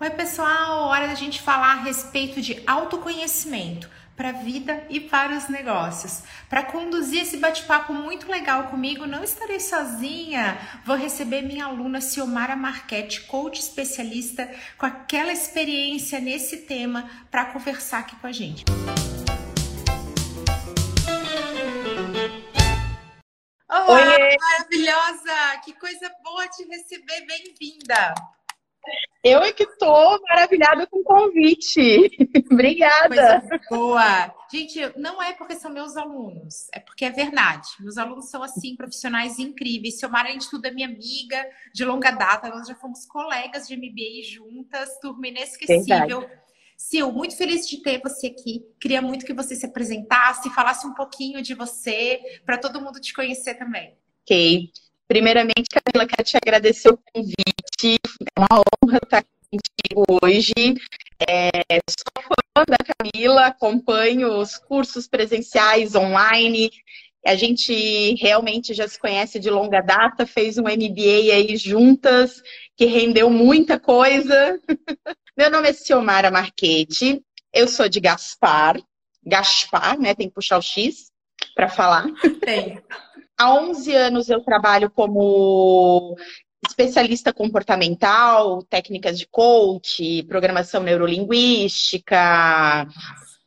Oi, pessoal! Hora da gente falar a respeito de autoconhecimento para a vida e para os negócios. Para conduzir esse bate-papo muito legal comigo, não estarei sozinha. Vou receber minha aluna Ciomara Marchetti, coach especialista com aquela experiência nesse tema para conversar aqui com a gente. Olá, Oi. maravilhosa! Que coisa boa te receber, bem-vinda! Eu é que estou maravilhada com o convite. Obrigada. Coisa boa. Gente, não é porque são meus alunos, é porque é verdade. Meus alunos são, assim, profissionais incríveis. Silmara, além de tudo, é minha amiga de longa data. Nós já fomos colegas de MBA juntas, turma inesquecível. Verdade. Sil, muito feliz de ter você aqui. Queria muito que você se apresentasse, falasse um pouquinho de você, para todo mundo te conhecer também. Ok. Primeiramente, Camila, quero te agradecer o convite. É uma honra estar contigo hoje. É, sou fã da Camila, acompanho os cursos presenciais online. A gente realmente já se conhece de longa data, fez um MBA aí juntas, que rendeu muita coisa. Meu nome é Ciomara Marchetti, eu sou de Gaspar, Gaspar, né? Tem que puxar o X para falar. Tem. Há 11 anos eu trabalho como especialista comportamental, técnicas de coach, programação neurolinguística,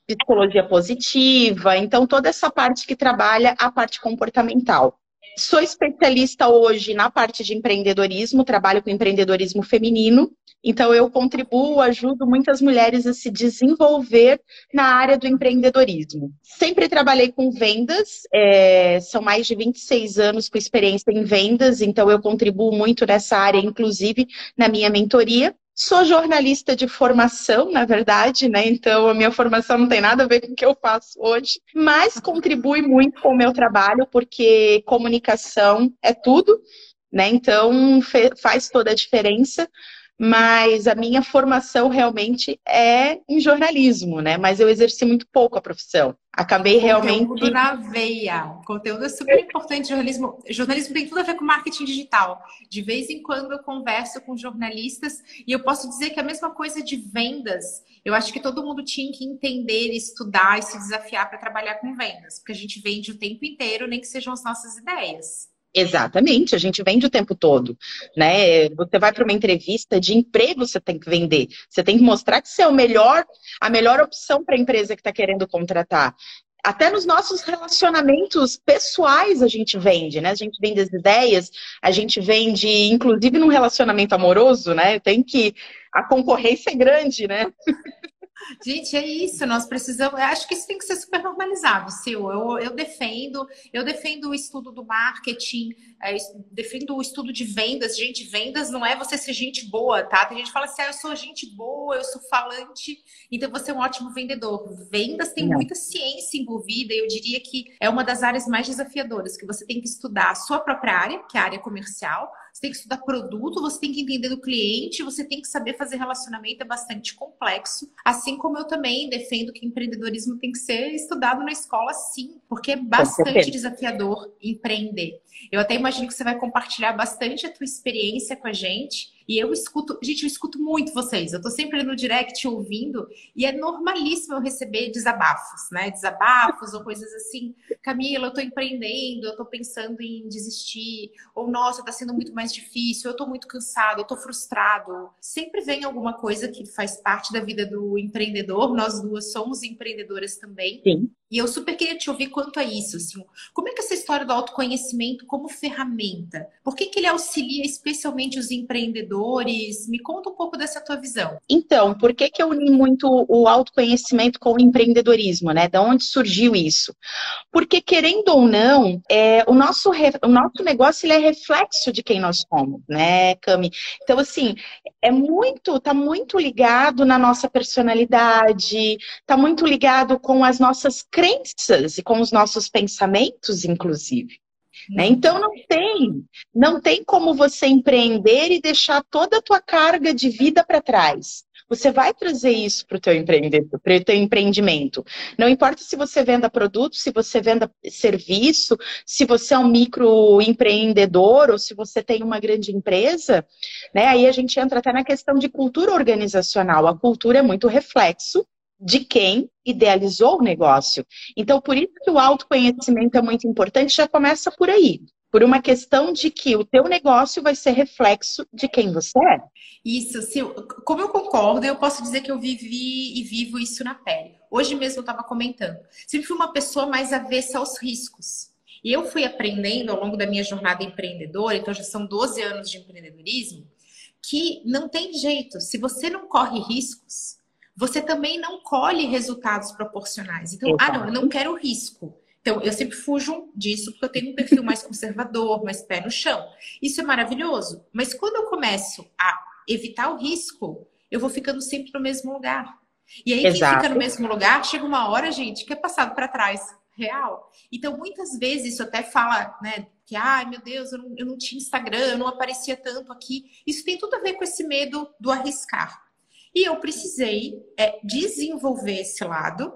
psicologia positiva, então toda essa parte que trabalha a parte comportamental. Sou especialista hoje na parte de empreendedorismo, trabalho com empreendedorismo feminino então, eu contribuo, ajudo muitas mulheres a se desenvolver na área do empreendedorismo. Sempre trabalhei com vendas, é, são mais de 26 anos com experiência em vendas, então eu contribuo muito nessa área, inclusive na minha mentoria. Sou jornalista de formação, na verdade, né? Então a minha formação não tem nada a ver com o que eu faço hoje, mas contribui muito com o meu trabalho, porque comunicação é tudo, né? Então faz toda a diferença mas a minha formação realmente é em jornalismo, né? Mas eu exerci muito pouco a profissão. Acabei realmente. Conteúdo na veia. Conteúdo é super importante. Jornalismo, jornalismo tem tudo a ver com marketing digital. De vez em quando eu converso com jornalistas e eu posso dizer que a mesma coisa de vendas. Eu acho que todo mundo tinha que entender, estudar e se desafiar para trabalhar com vendas, porque a gente vende o tempo inteiro, nem que sejam as nossas ideias. Exatamente, a gente vende o tempo todo, né? Você vai para uma entrevista de emprego, você tem que vender. Você tem que mostrar que você é o melhor, a melhor opção para a empresa que está querendo contratar. Até nos nossos relacionamentos pessoais a gente vende, né? A gente vende as ideias, a gente vende, inclusive num relacionamento amoroso, né? Tem que a concorrência é grande, né? Gente, é isso. Nós precisamos. Acho que isso tem que ser super normalizado, Sil. Eu, eu defendo, eu defendo o estudo do marketing, é, defendo o estudo de vendas. Gente, vendas não é você ser gente boa, tá? Tem gente que fala assim, ah, eu sou gente boa, eu sou falante, então você é um ótimo vendedor. Vendas tem não. muita ciência envolvida, e eu diria que é uma das áreas mais desafiadoras, que você tem que estudar a sua própria área, que é a área comercial, você tem que estudar produto, você tem que entender do cliente, você tem que saber fazer relacionamento, é bastante complexo. Assim como eu também defendo que empreendedorismo tem que ser estudado na escola, sim, porque é bastante desafiador empreender. Eu até imagino que você vai compartilhar bastante a tua experiência com a gente. E eu escuto, gente, eu escuto muito vocês. Eu tô sempre no direct ouvindo e é normalíssimo eu receber desabafos, né? Desabafos ou coisas assim. Camila, eu tô empreendendo, eu tô pensando em desistir. Ou, nossa, tá sendo muito mais difícil, eu tô muito cansado, eu tô frustrado. Sempre vem alguma coisa que faz parte da vida do empreendedor. Nós duas somos empreendedoras também. Sim. E eu super queria te ouvir quanto a isso, assim, como é que essa história do autoconhecimento como ferramenta, por que, que ele auxilia especialmente os empreendedores? Me conta um pouco dessa tua visão. Então, por que, que eu uni muito o autoconhecimento com o empreendedorismo, né? Da onde surgiu isso? Porque, querendo ou não, é, o, nosso, o nosso negócio ele é reflexo de quem nós somos, né, Cami? Então, assim, é muito, tá muito ligado na nossa personalidade, tá muito ligado com as nossas crenças e com os nossos pensamentos, inclusive. Né? Então não tem, não tem como você empreender e deixar toda a tua carga de vida para trás. você vai trazer isso para o teu teu empreendimento. Não importa se você venda produto, se você venda serviço, se você é um microempreendedor ou se você tem uma grande empresa, né? Aí a gente entra até na questão de cultura organizacional. A cultura é muito reflexo de quem idealizou o negócio. Então, por isso que o autoconhecimento é muito importante, já começa por aí por uma questão de que o teu negócio vai ser reflexo de quem você é. Isso, se, como eu concordo, eu posso dizer que eu vivi e vivo isso na pele. Hoje mesmo eu estava comentando. Sempre fui uma pessoa mais avessa aos riscos. E eu fui aprendendo ao longo da minha jornada empreendedora, então já são 12 anos de empreendedorismo, que não tem jeito. Se você não corre riscos, você também não colhe resultados proporcionais. Então, Exato. ah, não, eu não quero risco. Então, eu sempre fujo disso porque eu tenho um perfil mais conservador, mais pé no chão. Isso é maravilhoso. Mas quando eu começo a evitar o risco, eu vou ficando sempre no mesmo lugar. E aí, Exato. quem fica no mesmo lugar, chega uma hora, gente, que é passado para trás. Real. Então, muitas vezes, isso até fala, né, que, ai, meu Deus, eu não, eu não tinha Instagram, eu não aparecia tanto aqui. Isso tem tudo a ver com esse medo do arriscar. E eu precisei é, desenvolver esse lado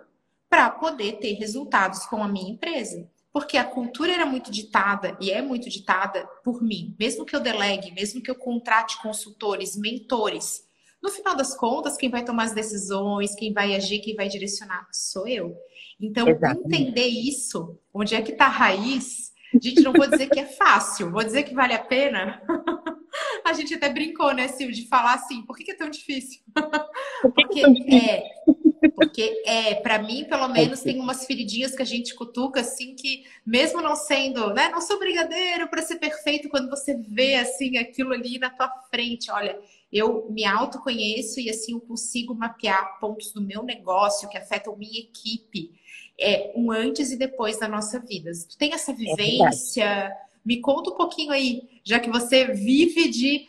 para poder ter resultados com a minha empresa. Porque a cultura era muito ditada e é muito ditada por mim. Mesmo que eu delegue, mesmo que eu contrate consultores, mentores, no final das contas, quem vai tomar as decisões, quem vai agir, quem vai direcionar, sou eu. Então, Exatamente. entender isso, onde é que está a raiz, gente, não vou dizer que é fácil, vou dizer que vale a pena. a gente até brincou, né, Sil, de falar assim, por que, que é tão difícil? Porque é, porque é, para mim, pelo menos, tem umas feridinhas que a gente cutuca assim que, mesmo não sendo, né, não sou brigadeiro para ser perfeito, quando você vê assim aquilo ali na tua frente, olha, eu me autoconheço e assim eu consigo mapear pontos do meu negócio que afetam minha equipe. É um antes e depois da nossa vida. Tu tem essa é vivência? É me conta um pouquinho aí, já que você vive de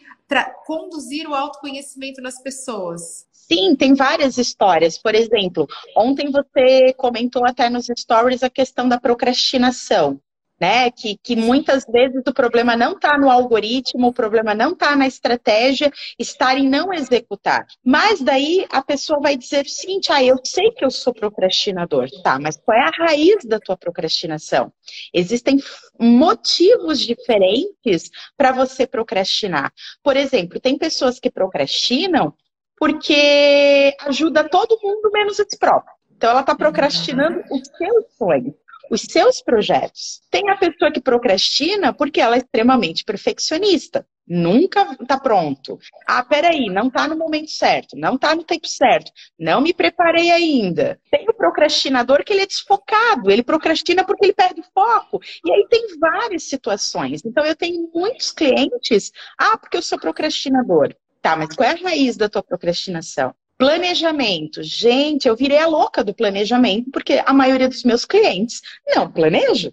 conduzir o autoconhecimento nas pessoas. Sim, tem várias histórias. Por exemplo, ontem você comentou até nos stories a questão da procrastinação. Né? Que, que muitas vezes o problema não está no algoritmo, o problema não está na estratégia, estar em não executar. Mas daí a pessoa vai dizer o seguinte: ah, eu sei que eu sou procrastinador, tá? Mas qual é a raiz da tua procrastinação? Existem motivos diferentes para você procrastinar. Por exemplo, tem pessoas que procrastinam porque ajuda todo mundo menos esse próprio. Então ela está procrastinando os seus sonhos, os seus projetos. Tem a pessoa que procrastina porque ela é extremamente perfeccionista. Nunca está pronto. Ah, peraí, não está no momento certo, não está no tempo certo, não me preparei ainda. Tem o procrastinador que ele é desfocado, ele procrastina porque ele perde foco. E aí tem várias situações. Então eu tenho muitos clientes, ah, porque eu sou procrastinador. Tá, mas qual é a raiz da tua procrastinação? Planejamento. Gente, eu virei a louca do planejamento, porque a maioria dos meus clientes não planeja.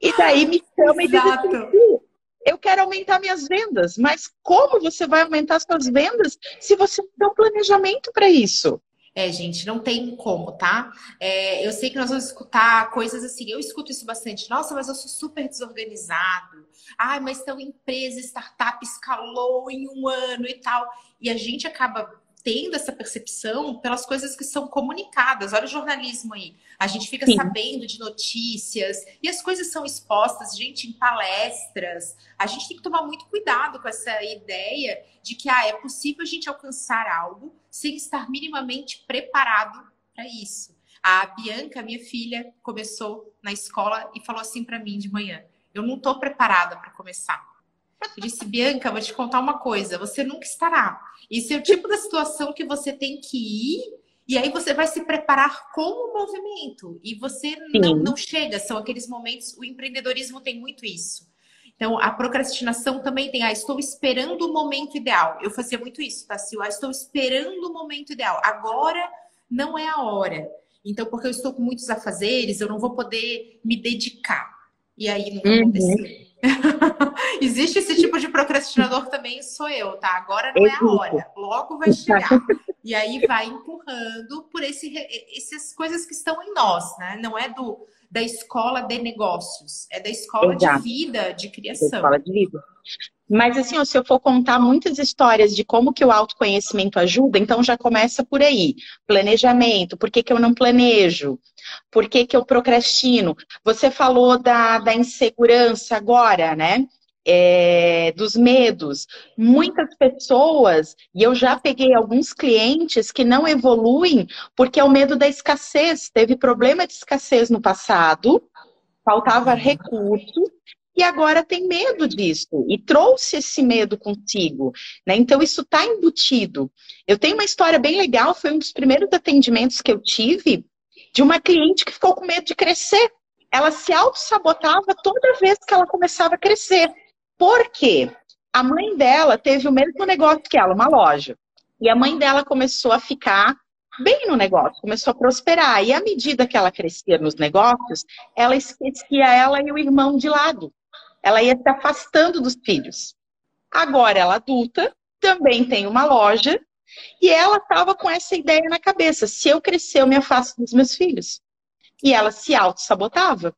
E daí me chama e diz assim, eu quero aumentar minhas vendas, mas como você vai aumentar suas vendas se você não tem um planejamento para isso? É, gente, não tem como, tá? É, eu sei que nós vamos escutar coisas assim, eu escuto isso bastante. Nossa, mas eu sou super desorganizado. Ai, mas tão empresa, startup escalou em um ano e tal. E a gente acaba tendo essa percepção pelas coisas que são comunicadas. Olha o jornalismo aí. A gente fica Sim. sabendo de notícias e as coisas são expostas, gente, em palestras. A gente tem que tomar muito cuidado com essa ideia de que ah, é possível a gente alcançar algo sem estar minimamente preparado para isso. A Bianca, minha filha, começou na escola e falou assim para mim de manhã: eu não estou preparada para começar. Eu disse, Bianca, vou te contar uma coisa: você nunca estará. Isso é o tipo da situação que você tem que ir e aí você vai se preparar com o movimento. E você não, não chega, são aqueles momentos. O empreendedorismo tem muito isso. Então, a procrastinação também tem, ah, estou esperando o momento ideal. Eu fazia muito isso, tá, Sil? Ah, estou esperando o momento ideal. Agora não é a hora. Então, porque eu estou com muitos afazeres, eu não vou poder me dedicar. E aí não uhum. aconteceu. Existe esse tipo de procrastinador também, sou eu, tá? Agora não é a hora, logo vai chegar. E aí vai empurrando por esse, essas coisas que estão em nós, né? Não é do da escola de negócios, é da escola Exato. de vida, de criação. Da escola de vida. Mas assim, ó, se eu for contar muitas histórias de como que o autoconhecimento ajuda, então já começa por aí. Planejamento, por que, que eu não planejo? Por que, que eu procrastino? Você falou da, da insegurança agora, né? É, dos medos. Muitas pessoas, e eu já peguei alguns clientes que não evoluem porque é o medo da escassez. Teve problema de escassez no passado, faltava recurso, e agora tem medo disso e trouxe esse medo consigo, né? Então isso está embutido. Eu tenho uma história bem legal, foi um dos primeiros atendimentos que eu tive de uma cliente que ficou com medo de crescer. Ela se auto-sabotava toda vez que ela começava a crescer. Por quê? A mãe dela teve o mesmo negócio que ela, uma loja. E a mãe dela começou a ficar bem no negócio, começou a prosperar. E à medida que ela crescia nos negócios, ela esquecia ela e o irmão de lado ela ia se afastando dos filhos. Agora, ela adulta, também tem uma loja, e ela estava com essa ideia na cabeça: se eu crescer, eu me afasto dos meus filhos. E ela se auto-sabotava.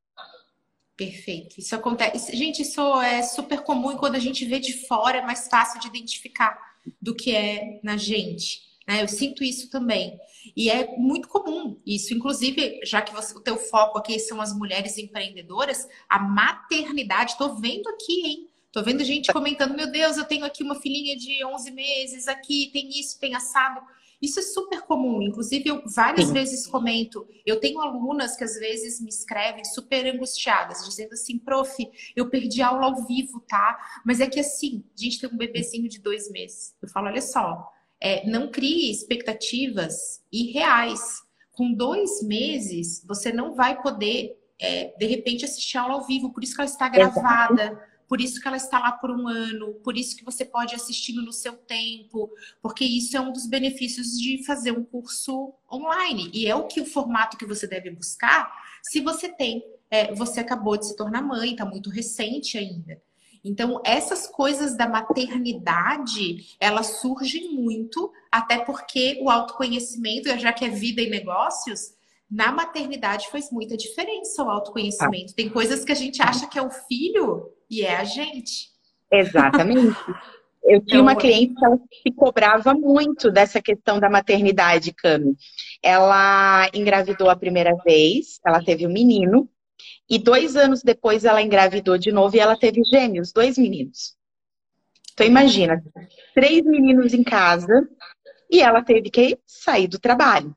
Perfeito. Isso acontece. Gente, isso é super comum e quando a gente vê de fora é mais fácil de identificar do que é na gente. Né? Eu sinto isso também. E é muito comum isso. Inclusive, já que você, o teu foco aqui são as mulheres empreendedoras, a maternidade, tô vendo aqui, hein? Tô vendo gente comentando, meu Deus, eu tenho aqui uma filhinha de 11 meses, aqui tem isso, tem assado. Isso é super comum. Inclusive, eu várias Sim. vezes comento. Eu tenho alunas que às vezes me escrevem super angustiadas, dizendo assim, prof, eu perdi aula ao vivo, tá? Mas é que assim, a gente tem um bebezinho de dois meses. Eu falo, olha só, é, não crie expectativas irreais. Com dois meses, você não vai poder, é, de repente, assistir aula ao vivo. Por isso que ela está gravada, por isso que ela está lá por um ano, por isso que você pode assistir no seu tempo, porque isso é um dos benefícios de fazer um curso online. E é o que o formato que você deve buscar se você tem. É, você acabou de se tornar mãe, está muito recente ainda. Então, essas coisas da maternidade, elas surgem muito, até porque o autoconhecimento, já que é vida e negócios, na maternidade faz muita diferença o autoconhecimento. Tem coisas que a gente acha que é o filho e é a gente. Exatamente. Eu tinha então, uma cliente que ela se cobrava muito dessa questão da maternidade, Cami. Ela engravidou a primeira vez, ela teve um menino, e dois anos depois ela engravidou de novo e ela teve gêmeos, dois meninos. Então imagina, três meninos em casa e ela teve que sair do trabalho.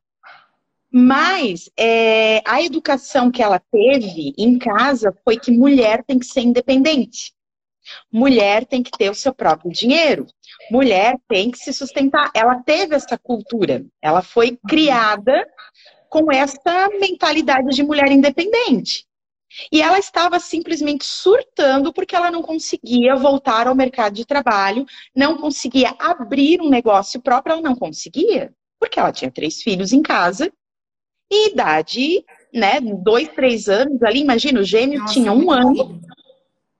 Mas é, a educação que ela teve em casa foi que mulher tem que ser independente. Mulher tem que ter o seu próprio dinheiro. Mulher tem que se sustentar. Ela teve essa cultura. Ela foi criada com essa mentalidade de mulher independente. E ela estava simplesmente surtando porque ela não conseguia voltar ao mercado de trabalho, não conseguia abrir um negócio próprio, ela não conseguia, porque ela tinha três filhos em casa e idade, né, dois, três anos ali, imagina, o gêmeo Nossa, tinha um ano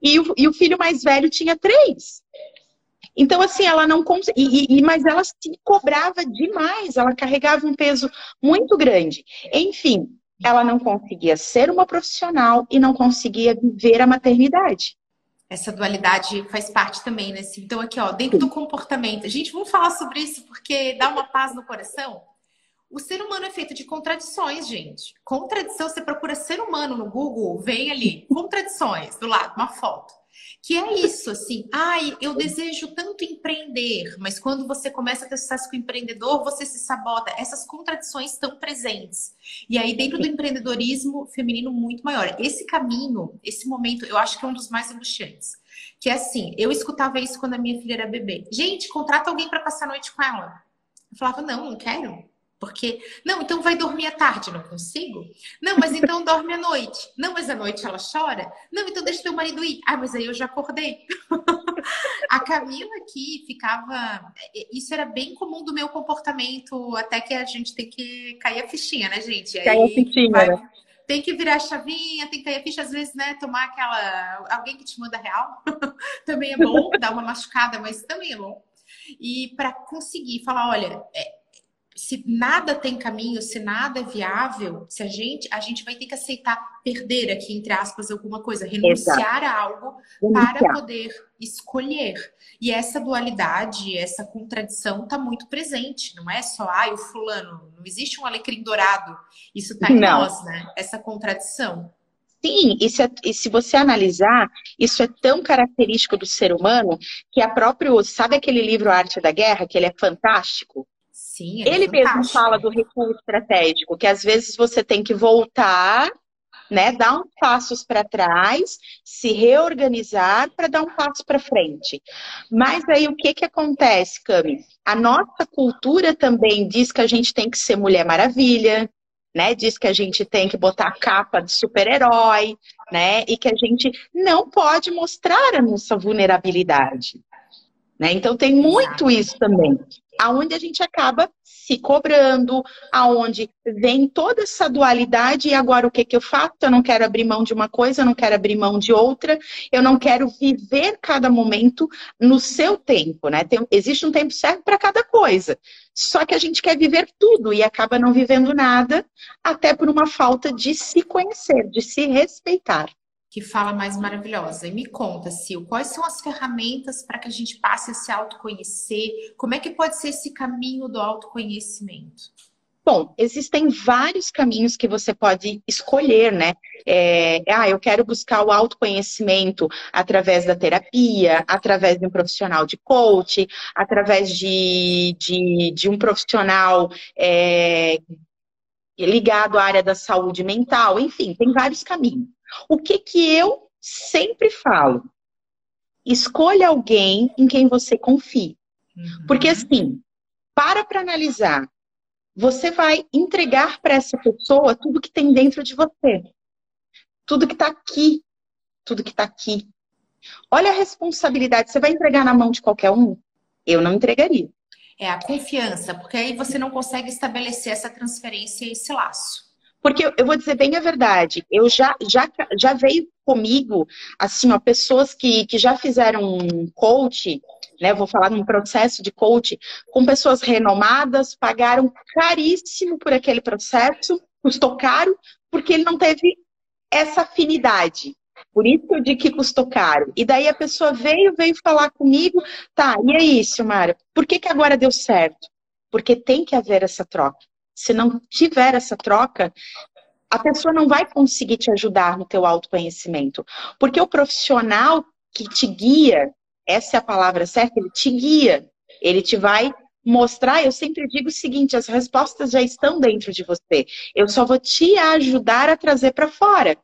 e o, e o filho mais velho tinha três. Então, assim, ela não conseguia. Mas ela se cobrava demais, ela carregava um peso muito grande. Enfim, ela não conseguia ser uma profissional e não conseguia viver a maternidade. Essa dualidade faz parte também, né? Então, aqui, ó, dentro do comportamento. Gente, vamos falar sobre isso porque dá uma paz no coração. O ser humano é feito de contradições, gente. Contradição, você procura ser humano no Google, vem ali, contradições, do lado, uma foto. Que é isso, assim, ai, eu desejo tanto empreender, mas quando você começa a ter sucesso com o empreendedor, você se sabota. Essas contradições estão presentes. E aí, dentro do empreendedorismo feminino, muito maior. Esse caminho, esse momento, eu acho que é um dos mais angustiantes. Que é assim, eu escutava isso quando a minha filha era bebê. Gente, contrata alguém para passar a noite com ela. Eu falava, não, não quero. Porque, não, então vai dormir à tarde, não consigo? Não, mas então dorme à noite. Não, mas à noite ela chora? Não, então deixa teu marido ir. Ah, mas aí eu já acordei. a Camila aqui ficava. Isso era bem comum do meu comportamento, até que a gente tem que cair a fichinha, né, gente? Cair a fichinha, vai... né? Tem que virar a chavinha, tem que cair a ficha, às vezes, né? Tomar aquela. Alguém que te manda real também é bom, dar uma machucada, mas também é bom. E para conseguir falar, olha, é se nada tem caminho, se nada é viável, se a gente, a gente vai ter que aceitar perder aqui, entre aspas, alguma coisa, renunciar Exato. a algo para poder escolher. E essa dualidade, essa contradição está muito presente, não é só, ai, o fulano, não existe um alecrim dourado. Isso está em não. nós, né? Essa contradição. Sim, e se, e se, você analisar, isso é tão característico do ser humano que a próprio, sabe aquele livro Arte da Guerra, que ele é fantástico? Sim, é ele fantástico. mesmo fala do recuo estratégico, que às vezes você tem que voltar, né, dar uns passos para trás, se reorganizar para dar um passo para frente. Mas aí o que que acontece, Cami? A nossa cultura também diz que a gente tem que ser mulher maravilha, né? Diz que a gente tem que botar a capa de super-herói, né? E que a gente não pode mostrar a nossa vulnerabilidade. Né? Então tem muito isso também aonde a gente acaba se cobrando, aonde vem toda essa dualidade e agora o que, que eu faço? Eu não quero abrir mão de uma coisa, eu não quero abrir mão de outra, eu não quero viver cada momento no seu tempo, né? Tem, existe um tempo certo para cada coisa. Só que a gente quer viver tudo e acaba não vivendo nada, até por uma falta de se conhecer, de se respeitar que fala mais maravilhosa. E me conta, Sil, quais são as ferramentas para que a gente passe a se autoconhecer? Como é que pode ser esse caminho do autoconhecimento? Bom, existem vários caminhos que você pode escolher, né? É, ah, eu quero buscar o autoconhecimento através da terapia, através de um profissional de coach, através de, de, de um profissional é, ligado à área da saúde mental, enfim, tem vários caminhos. O que que eu sempre falo? Escolha alguém em quem você confie. Uhum. Porque assim, para para analisar. Você vai entregar para essa pessoa tudo que tem dentro de você. Tudo que está aqui. Tudo que está aqui. Olha a responsabilidade. Você vai entregar na mão de qualquer um? Eu não entregaria. É a confiança, porque aí você não consegue estabelecer essa transferência e esse laço. Porque eu vou dizer bem a verdade, eu já, já, já veio comigo, assim, ó, pessoas que, que já fizeram um coach, né? Vou falar num processo de coach, com pessoas renomadas, pagaram caríssimo por aquele processo, custou caro, porque ele não teve essa afinidade. Por isso eu digo que custou caro. E daí a pessoa veio, veio falar comigo, tá, e aí, Silmara, por que, que agora deu certo? Porque tem que haver essa troca se não tiver essa troca, a pessoa não vai conseguir te ajudar no teu autoconhecimento. Porque o profissional que te guia, essa é a palavra certa, ele te guia. Ele te vai mostrar, eu sempre digo o seguinte, as respostas já estão dentro de você. Eu só vou te ajudar a trazer para fora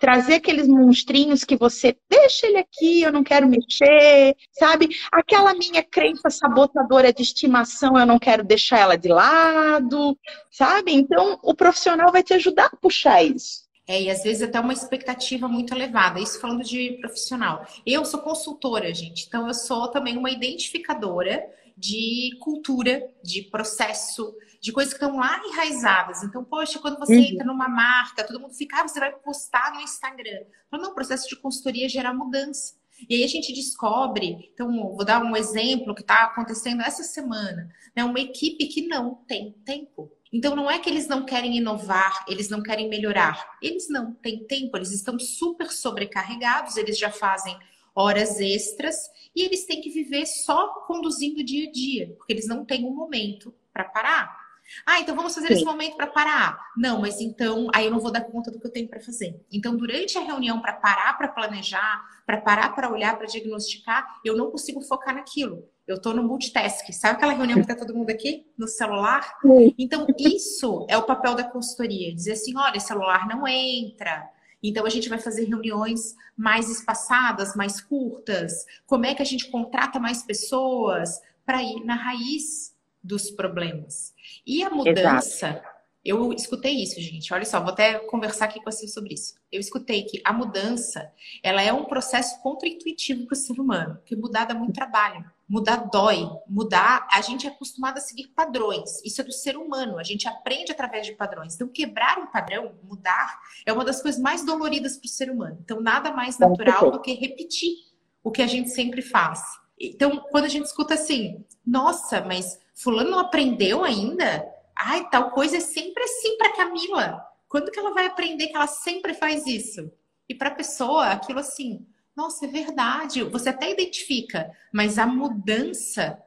trazer aqueles monstrinhos que você deixa ele aqui, eu não quero mexer, sabe? Aquela minha crença sabotadora de estimação, eu não quero deixar ela de lado, sabe? Então, o profissional vai te ajudar a puxar isso. É, e às vezes até uma expectativa muito elevada. Isso falando de profissional. Eu sou consultora, gente, então eu sou também uma identificadora de cultura, de processo, de coisas que estão lá enraizadas. Então, poxa, quando você uhum. entra numa marca, todo mundo fica, ah, você vai postar no Instagram. Então, não, o processo de consultoria gera mudança. E aí a gente descobre, então vou dar um exemplo que está acontecendo essa semana, né? Uma equipe que não tem tempo. Então não é que eles não querem inovar, eles não querem melhorar, eles não têm tempo, eles estão super sobrecarregados, eles já fazem horas extras e eles têm que viver só conduzindo o dia a dia, porque eles não têm um momento para parar. Ah, então vamos fazer Sim. esse momento para parar. Não, mas então aí eu não vou dar conta do que eu tenho para fazer. Então, durante a reunião, para parar para planejar, para parar para olhar, para diagnosticar, eu não consigo focar naquilo. Eu estou no multitask. Sabe aquela reunião que está todo mundo aqui no celular? Então, isso é o papel da consultoria. Dizer assim, olha, celular não entra. Então, a gente vai fazer reuniões mais espaçadas, mais curtas. Como é que a gente contrata mais pessoas para ir na raiz dos problemas. E a mudança, Exato. eu escutei isso, gente. Olha só, vou até conversar aqui com você sobre isso. Eu escutei que a mudança, ela é um processo contra-intuitivo para o ser humano, porque mudar dá muito trabalho. Mudar dói. Mudar, a gente é acostumado a seguir padrões. Isso é do ser humano. A gente aprende através de padrões. Então, quebrar um padrão, mudar, é uma das coisas mais doloridas para o ser humano. Então, nada mais natural do que repetir o que a gente sempre faz. Então, quando a gente escuta assim, nossa, mas Fulano não aprendeu ainda? Ai, tal coisa é sempre assim para Camila. Quando que ela vai aprender que ela sempre faz isso? E para a pessoa, aquilo assim, nossa, é verdade. Você até identifica, mas a mudança,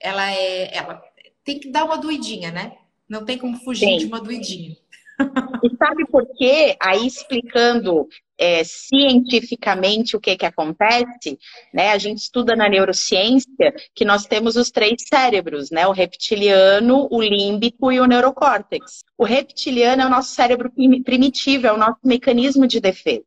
ela é, ela tem que dar uma doidinha, né? Não tem como fugir Sim. de uma doidinha. E sabe por quê? Aí explicando é, cientificamente o que, que acontece, né? A gente estuda na neurociência que nós temos os três cérebros, né? O reptiliano, o límbico e o neurocórtex. O reptiliano é o nosso cérebro primitivo, é o nosso mecanismo de defesa.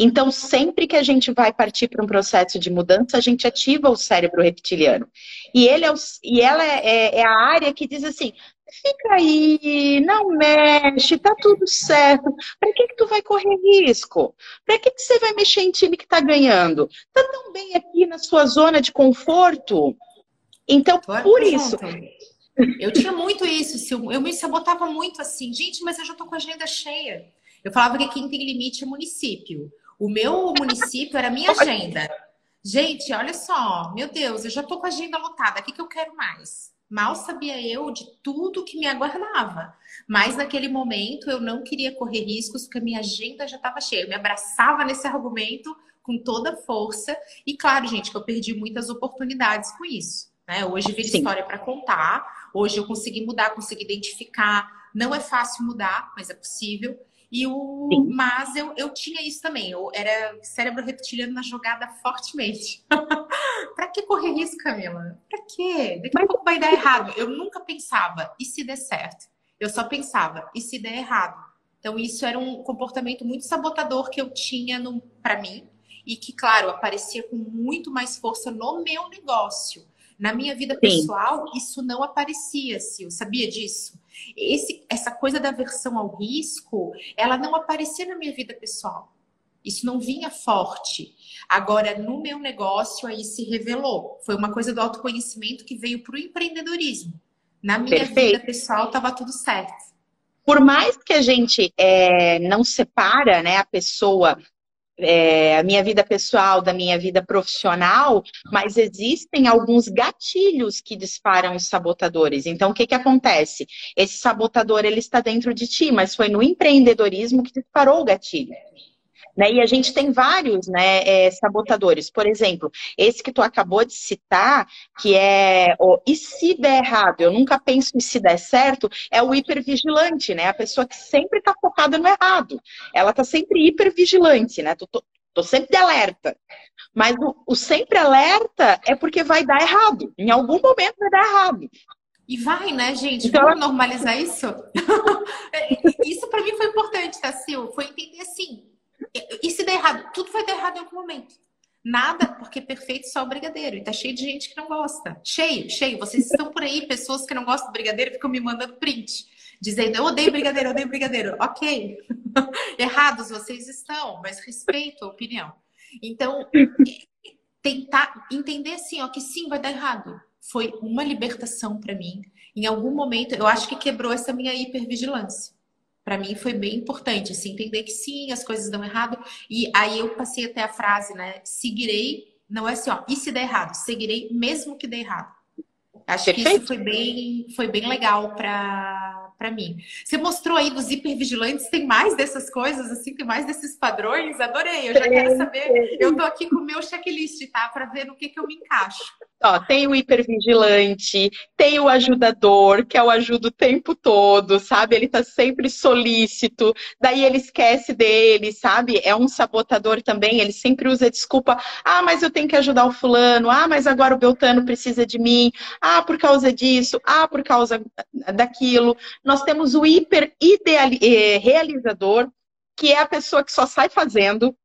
Então, sempre que a gente vai partir para um processo de mudança, a gente ativa o cérebro reptiliano. E, ele é o, e ela é, é, é a área que diz assim: fica aí, não mexe, tá tudo certo. Para que, que tu vai correr risco? Para que, que você vai mexer em time que está ganhando? Tá tão bem aqui na sua zona de conforto. Então, por isso. Eu tinha muito isso, eu me sabotava muito assim, gente, mas eu já tô com a agenda cheia. Eu falava que quem tem limite é município. O meu município era a minha agenda. Gente, olha só, meu Deus, eu já tô com a agenda lotada, o que, que eu quero mais? Mal sabia eu de tudo que me aguardava. Mas naquele momento eu não queria correr riscos, porque a minha agenda já estava cheia. Eu me abraçava nesse argumento com toda força. E claro, gente, que eu perdi muitas oportunidades com isso. Né? Hoje vira Sim. história para contar. Hoje eu consegui mudar, consegui identificar. Não é fácil mudar, mas é possível. E o Sim. mas eu, eu tinha isso também. Eu era cérebro reptiliano na jogada fortemente. para que correr risco, Camila? Para quê? Daqui a pouco vai dar errado. Eu nunca pensava, e se der certo? Eu só pensava, e se der errado? Então, isso era um comportamento muito sabotador que eu tinha para mim e que, claro, aparecia com muito mais força no meu negócio. Na minha vida Sim. pessoal, isso não aparecia, Sil. Sabia disso? Esse, essa coisa da aversão ao risco, ela não aparecia na minha vida pessoal. Isso não vinha forte. Agora, no meu negócio, aí se revelou. Foi uma coisa do autoconhecimento que veio para o empreendedorismo. Na minha Perfeito. vida pessoal, estava tudo certo. Por mais que a gente é, não separa né, a pessoa é, a minha vida pessoal da minha vida profissional, mas existem alguns gatilhos que disparam os sabotadores. Então, o que, que acontece? Esse sabotador ele está dentro de ti, mas foi no empreendedorismo que disparou o gatilho. Né? E a gente tem vários né, é, sabotadores. Por exemplo, esse que tu acabou de citar, que é o e se der errado? Eu nunca penso em se der certo, é o hipervigilante, né? A pessoa que sempre está focada no errado. Ela está sempre hipervigilante, né? Tô, tô, tô sempre de alerta. Mas o, o sempre alerta é porque vai dar errado. Em algum momento vai dar errado. E vai, né, gente? Então, Vamos normalizar isso? É, isso para mim foi importante, tá, Sil? Foi entender assim, e se der errado? Tudo vai dar errado em algum momento. Nada, porque perfeito só o brigadeiro. E tá cheio de gente que não gosta. Cheio, cheio. Vocês estão por aí, pessoas que não gostam do brigadeiro, ficam me mandando print. Dizendo, eu odeio brigadeiro, eu odeio brigadeiro. Ok. Errados vocês estão, mas respeito a opinião. Então, tentar entender assim, ó, que sim, vai dar errado. Foi uma libertação para mim. Em algum momento, eu acho que quebrou essa minha hipervigilância para mim foi bem importante, assim, entender que sim, as coisas dão errado. E aí eu passei até a frase, né? Seguirei, não é assim, ó, e se der errado? Seguirei mesmo que dê errado. Acho Perfeito. que isso foi bem, foi bem legal para para mim. Você mostrou aí dos hipervigilantes, tem mais dessas coisas, assim, tem mais desses padrões? Adorei, eu já quero saber. Eu tô aqui com o meu checklist, tá? Para ver no que, que eu me encaixo. Ó, tem o hipervigilante, tem o ajudador, que é o ajuda o tempo todo, sabe? Ele tá sempre solícito, daí ele esquece dele, sabe? É um sabotador também, ele sempre usa desculpa. Ah, mas eu tenho que ajudar o fulano. Ah, mas agora o Beltano precisa de mim. Ah, por causa disso. Ah, por causa daquilo. Nós temos o hiper eh, realizador, que é a pessoa que só sai fazendo,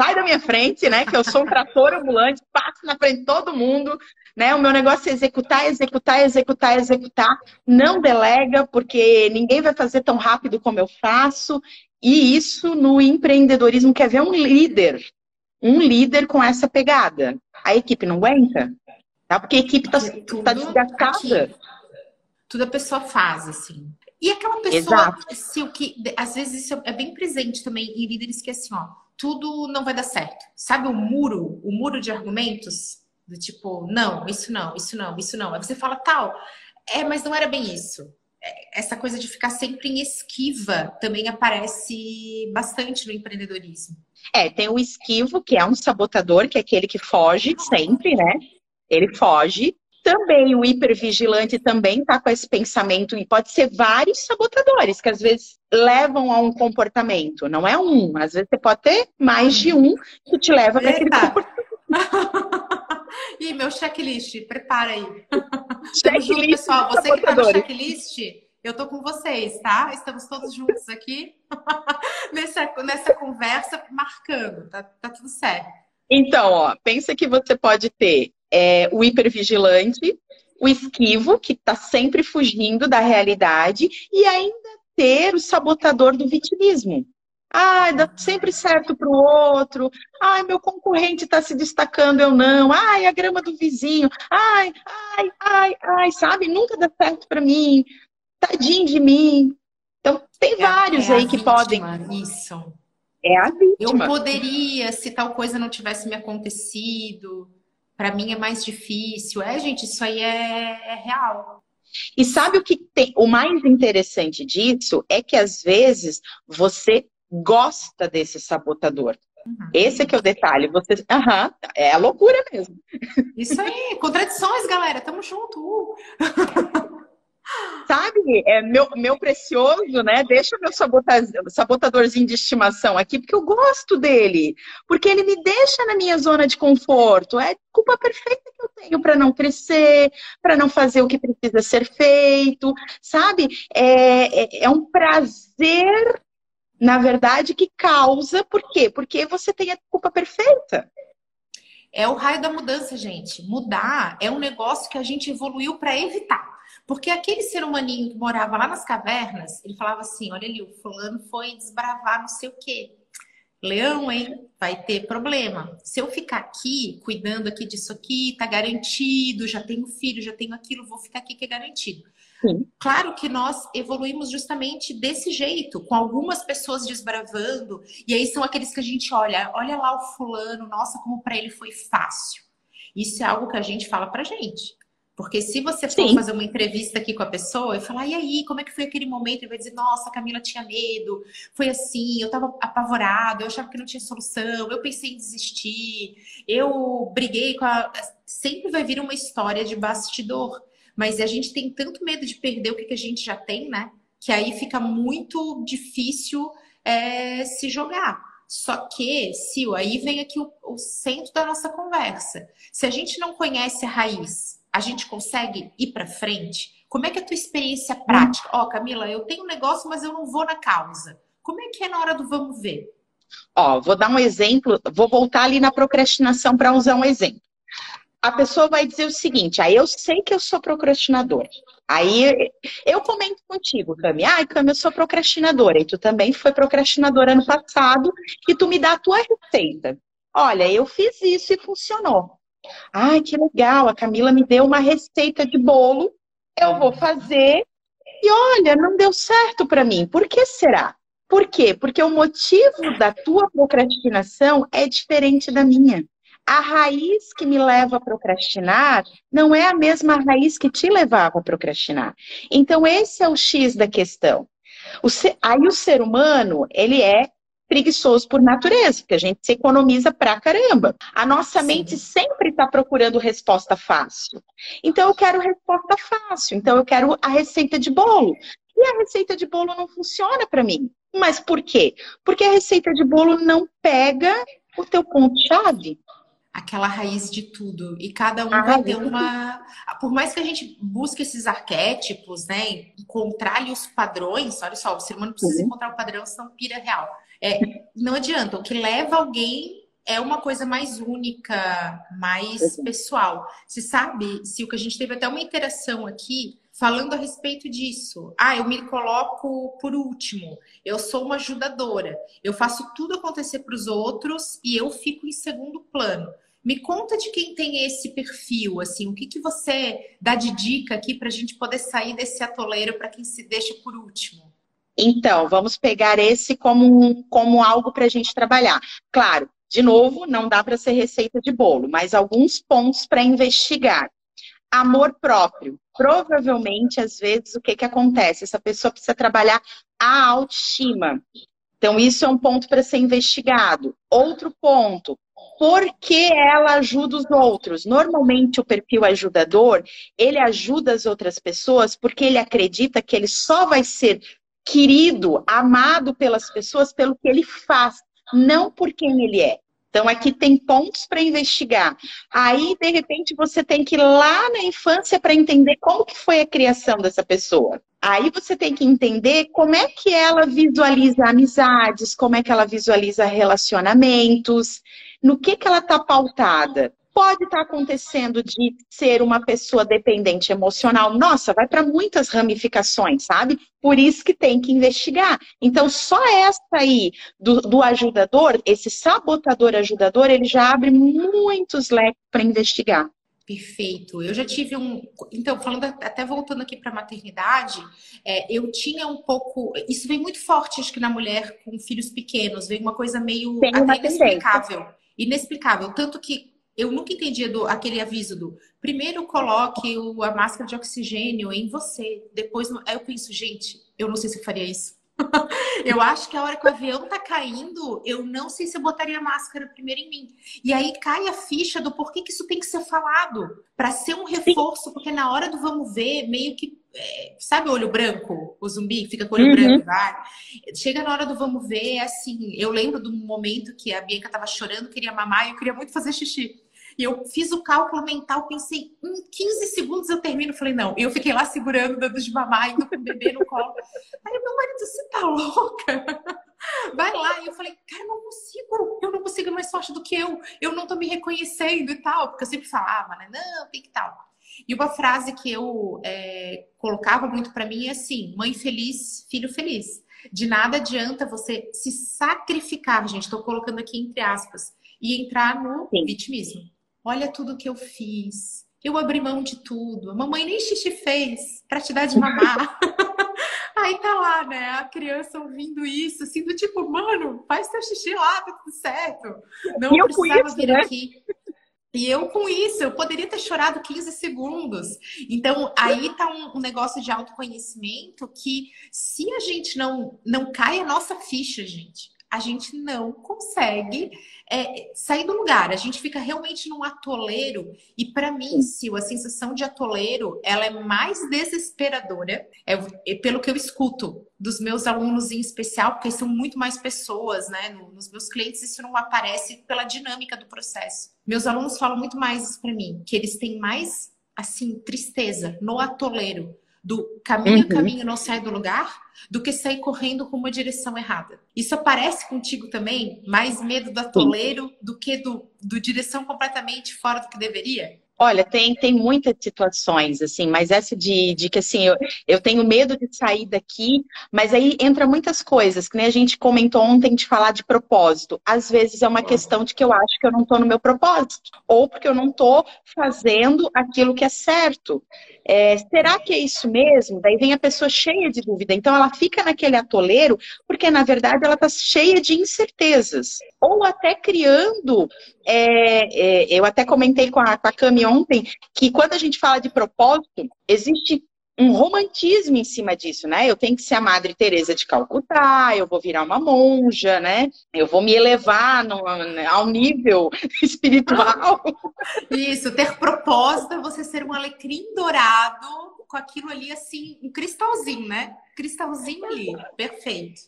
sai da minha frente, né? Que eu sou um trator ambulante, passo na frente de todo mundo, né? O meu negócio é executar, executar, executar, executar. Não delega, porque ninguém vai fazer tão rápido como eu faço. E isso no empreendedorismo quer ver um líder, um líder com essa pegada. A equipe não aguenta, tá? Porque a equipe está tá desgastada. Tudo a pessoa faz, assim. E aquela pessoa, se o que às vezes isso é bem presente também em líderes que assim, ó, tudo não vai dar certo. Sabe o muro, o muro de argumentos? Do tipo, não, isso não, isso não, isso não. Aí você fala tal. É, mas não era bem isso. É, essa coisa de ficar sempre em esquiva também aparece bastante no empreendedorismo. É, tem o esquivo, que é um sabotador, que é aquele que foge sempre, né? Ele foge. Também o hipervigilante também está com esse pensamento, e pode ser vários sabotadores que às vezes levam a um comportamento. Não é um, às vezes você pode ter mais de um que te leva para aquele comportamento. Ih, meu checklist, prepara aí. Checklist junto, pessoal. Você que está no checklist, eu tô com vocês, tá? Estamos todos juntos aqui nessa, nessa conversa, marcando, tá, tá tudo certo. Então, ó, pensa que você pode ter é, o hipervigilante, o esquivo, que está sempre fugindo da realidade, e ainda ter o sabotador do vitimismo. Ai, dá sempre certo para o outro. Ai, meu concorrente está se destacando, eu não. Ai, a grama do vizinho. Ai, ai, ai, ai, sabe? Nunca dá certo para mim. Tadinho de mim. Então, tem é, vários é aí que vítima, podem. Isso. É a vítima. Eu poderia, se tal coisa não tivesse me acontecido. Para mim é mais difícil. É, gente, isso aí é, é real. E sabe o que tem? O mais interessante disso é que às vezes você gosta desse sabotador. Uhum. Esse é que é o detalhe. Você, uhum, é a loucura mesmo. Isso aí, contradições, galera. Tamo junto. Sabe, é meu, meu precioso, né? Deixa meu sabotadorzinho de estimação aqui, porque eu gosto dele. Porque ele me deixa na minha zona de conforto. É culpa perfeita que eu tenho para não crescer, para não fazer o que precisa ser feito. Sabe? É, é, é um prazer na verdade, que causa. Por quê? Porque você tem a culpa perfeita. É o raio da mudança, gente. Mudar é um negócio que a gente evoluiu para evitar. Porque aquele ser humaninho que morava lá nas cavernas, ele falava assim: olha ali, o fulano foi desbravar não sei o quê. Leão, hein? Vai ter problema. Se eu ficar aqui, cuidando aqui disso aqui, tá garantido, já tenho filho, já tenho aquilo, vou ficar aqui que é garantido. Sim. Claro que nós evoluímos justamente desse jeito, com algumas pessoas desbravando, e aí são aqueles que a gente olha, olha lá o fulano, nossa, como para ele foi fácil. Isso é algo que a gente fala pra gente. Porque se você for Sim. fazer uma entrevista aqui com a pessoa e falar, e aí, como é que foi aquele momento? Ele vai dizer, nossa, a Camila tinha medo, foi assim, eu tava apavorada, eu achava que não tinha solução, eu pensei em desistir, eu briguei com a. Sempre vai vir uma história de bastidor. Mas a gente tem tanto medo de perder o que, a gente já tem, né? Que aí fica muito difícil é, se jogar. Só que, Sil, aí vem aqui o, o centro da nossa conversa. Se a gente não conhece a raiz, a gente consegue ir para frente? Como é que é a tua experiência prática? Ó, oh, Camila, eu tenho um negócio, mas eu não vou na causa. Como é que é na hora do vamos ver? Ó, vou dar um exemplo, vou voltar ali na procrastinação para usar um exemplo a pessoa vai dizer o seguinte: aí ah, eu sei que eu sou procrastinadora. Aí eu comento contigo, Cami. Ai, Cami, eu sou procrastinadora. E tu também foi procrastinadora ano passado e tu me dá a tua receita. Olha, eu fiz isso e funcionou. Ai, que legal, a Camila me deu uma receita de bolo. Eu vou fazer e olha, não deu certo para mim. Por que será? Por quê? Porque o motivo da tua procrastinação é diferente da minha a raiz que me leva a procrastinar não é a mesma raiz que te levava a procrastinar. Então, esse é o X da questão. O ser, aí o ser humano, ele é preguiçoso por natureza, porque a gente se economiza pra caramba. A nossa Sim. mente sempre está procurando resposta fácil. Então, eu quero resposta fácil. Então, eu quero a receita de bolo. E a receita de bolo não funciona para mim. Mas por quê? Porque a receita de bolo não pega o teu ponto-chave aquela raiz de tudo. E cada um vai ter uma. Por mais que a gente busque esses arquétipos, né? Encontrar os padrões, olha só, o ser humano precisa uhum. encontrar o padrão, senão pira real. É, não adianta, o que leva alguém é uma coisa mais única, mais pessoal. Você sabe, se o que a gente teve até uma interação aqui falando a respeito disso. Ah, eu me coloco por último. Eu sou uma ajudadora. Eu faço tudo acontecer para os outros e eu fico em segundo plano. Me conta de quem tem esse perfil, assim, o que, que você dá de dica aqui para a gente poder sair desse atoleiro para quem se deixa por último? Então, vamos pegar esse como, como algo para a gente trabalhar. Claro, de novo, não dá para ser receita de bolo, mas alguns pontos para investigar. amor próprio. Provavelmente, às vezes, o que, que acontece? Essa pessoa precisa trabalhar a autoestima. Então, isso é um ponto para ser investigado. Outro ponto, por que ela ajuda os outros? Normalmente, o perfil ajudador, ele ajuda as outras pessoas porque ele acredita que ele só vai ser querido, amado pelas pessoas pelo que ele faz, não por quem ele é. Então, aqui tem pontos para investigar. Aí, de repente, você tem que ir lá na infância para entender como que foi a criação dessa pessoa. Aí você tem que entender como é que ela visualiza amizades, como é que ela visualiza relacionamentos, no que, que ela está pautada pode estar tá acontecendo de ser uma pessoa dependente emocional. Nossa, vai para muitas ramificações, sabe? Por isso que tem que investigar. Então, só essa aí do, do ajudador, esse sabotador ajudador, ele já abre muitos leques para investigar. Perfeito. Eu já tive um. Então, falando até voltando aqui para a maternidade, é, eu tinha um pouco. Isso vem muito forte, acho que na mulher com filhos pequenos, vem uma coisa meio Tem até inexplicável. Inexplicável. Tanto que eu nunca entendi do, aquele aviso do primeiro coloque o, a máscara de oxigênio em você, depois. Aí eu penso, gente, eu não sei se eu faria isso. eu acho que a hora que o avião tá caindo, eu não sei se eu botaria a máscara primeiro em mim. E aí cai a ficha do porquê que isso tem que ser falado. para ser um reforço, porque na hora do vamos ver, meio que. É, sabe o olho branco? O zumbi fica com o olho uhum. branco, vai. Chega na hora do vamos ver, é assim. Eu lembro do momento que a Bianca tava chorando, queria mamar e eu queria muito fazer xixi. E eu fiz o cálculo mental, pensei, em 15 segundos eu termino. Falei, não. E eu fiquei lá segurando, dando de mamar, indo com o bebê no colo. Aí meu marido, você tá louca? Vai lá. E eu falei, cara, eu não consigo. Eu não consigo mais forte do que eu. Eu não tô me reconhecendo e tal. Porque eu sempre falava, né? Não, tem que tal. E uma frase que eu é, colocava muito para mim é assim: mãe feliz, filho feliz. De nada adianta você se sacrificar, gente. Estou colocando aqui entre aspas, e entrar no Sim. vitimismo. Olha tudo que eu fiz. Eu abri mão de tudo. A mamãe nem xixi fez para te dar de mamar. Aí tá lá, né? A criança ouvindo isso, assim, do tipo, mano, faz teu xixi lá, tá tudo certo. Não eu precisava isso, vir né? aqui. E eu com isso, eu poderia ter chorado 15 segundos. Então, aí tá um, um, negócio de autoconhecimento que se a gente não não cai a nossa ficha, gente, a gente não consegue é, sair do lugar. A gente fica realmente num atoleiro. E para mim, Sil, a sensação de atoleiro, ela é mais desesperadora, é, é, pelo que eu escuto dos meus alunos em especial, porque são muito mais pessoas, né? Nos meus clientes isso não aparece pela dinâmica do processo. Meus alunos falam muito mais isso para mim, que eles têm mais assim tristeza no atoleiro do caminho, uhum. caminho não sai do lugar, do que sair correndo com uma direção errada. Isso aparece contigo também? Mais medo do atoleiro do que do, do direção completamente fora do que deveria? Olha, tem, tem muitas situações, assim, mas essa de, de que, assim, eu, eu tenho medo de sair daqui, mas aí entra muitas coisas, que nem a gente comentou ontem de falar de propósito. Às vezes é uma questão de que eu acho que eu não estou no meu propósito, ou porque eu não estou fazendo aquilo que é certo. É, será que é isso mesmo? Daí vem a pessoa cheia de dúvida. Então ela fica naquele atoleiro, porque na verdade ela está cheia de incertezas. Ou até criando. É, é, eu até comentei com a, com a Cami ontem que quando a gente fala de propósito, existe um romantismo em cima disso, né? Eu tenho que ser a Madre Teresa de Calcutá, eu vou virar uma monja, né? Eu vou me elevar no, ao nível espiritual. Isso, ter propósito é você ser um alecrim dourado com aquilo ali assim, um cristalzinho, né? Cristalzinho ali, perfeito.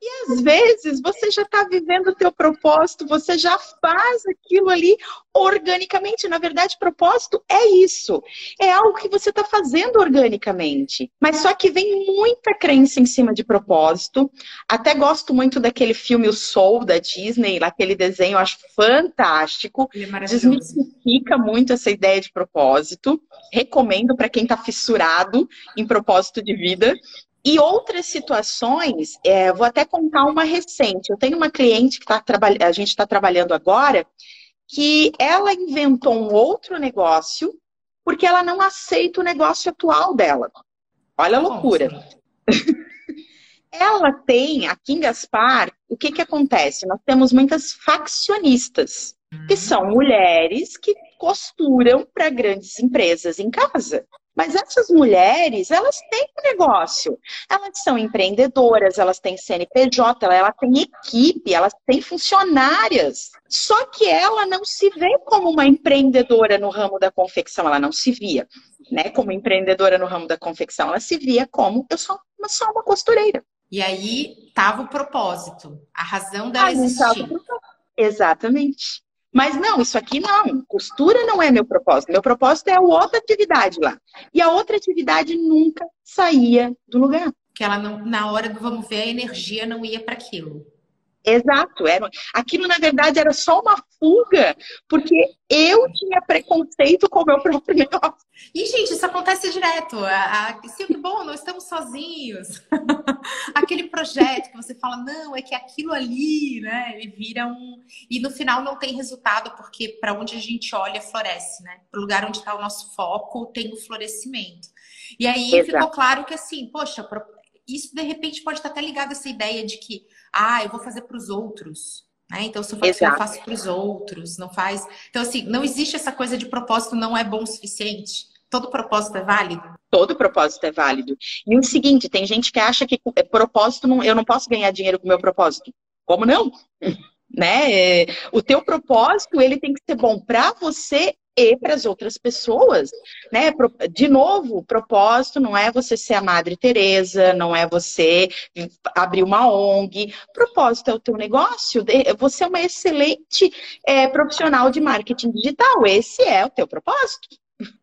E às vezes você já está vivendo o teu propósito, você já faz aquilo ali organicamente. Na verdade, propósito é isso. É algo que você está fazendo organicamente. Mas só que vem muita crença em cima de propósito. Até gosto muito daquele filme O Soul da Disney, aquele desenho, eu acho fantástico. É Desmistifica muito essa ideia de propósito. Recomendo para quem está fissurado em propósito de vida. E outras situações, é, vou até contar uma recente. Eu tenho uma cliente que tá trabalhando, a gente está trabalhando agora, que ela inventou um outro negócio porque ela não aceita o negócio atual dela. Olha a loucura. ela tem, aqui em Gaspar, o que, que acontece? Nós temos muitas faccionistas, que uhum. são mulheres que costuram para grandes empresas em casa. Mas essas mulheres, elas têm um negócio. Elas são empreendedoras, elas têm CNPJ, ela tem equipe, elas têm funcionárias. Só que ela não se vê como uma empreendedora no ramo da confecção, ela não se via, né, como empreendedora no ramo da confecção, ela se via como eu sou uma, só uma costureira. E aí estava o propósito, a razão dela aí existir. Exatamente. Mas não, isso aqui não. Costura não é meu propósito. Meu propósito é a outra atividade lá. E a outra atividade nunca saía do lugar. Que ela não, na hora do vamos ver, a energia não ia para aquilo. Exato, era, aquilo na verdade era só uma fuga, porque eu tinha preconceito com o meu próprio negócio. E, gente, isso acontece direto. A, a, bom, não estamos sozinhos. Aquele projeto que você fala, não, é que aquilo ali, né? Ele vira um. E no final não tem resultado, porque para onde a gente olha, floresce, né? Para o lugar onde está o nosso foco, tem o florescimento. E aí Exato. ficou claro que, assim, poxa, isso de repente pode estar até ligado a essa ideia de que ah, eu vou fazer para os outros. Né? Então, se eu faço, eu faço para os outros, não faz. Então, assim, não existe essa coisa de propósito não é bom o suficiente. Todo propósito é válido? Todo propósito é válido. E o seguinte, tem gente que acha que é propósito, não, eu não posso ganhar dinheiro com o meu propósito. Como não? né? O teu propósito, ele tem que ser bom para você e para as outras pessoas, né? De novo, o propósito não é você ser a Madre Teresa, não é você abrir uma ONG. O propósito é o teu negócio. Você é uma excelente é, profissional de marketing digital. Esse é o teu propósito.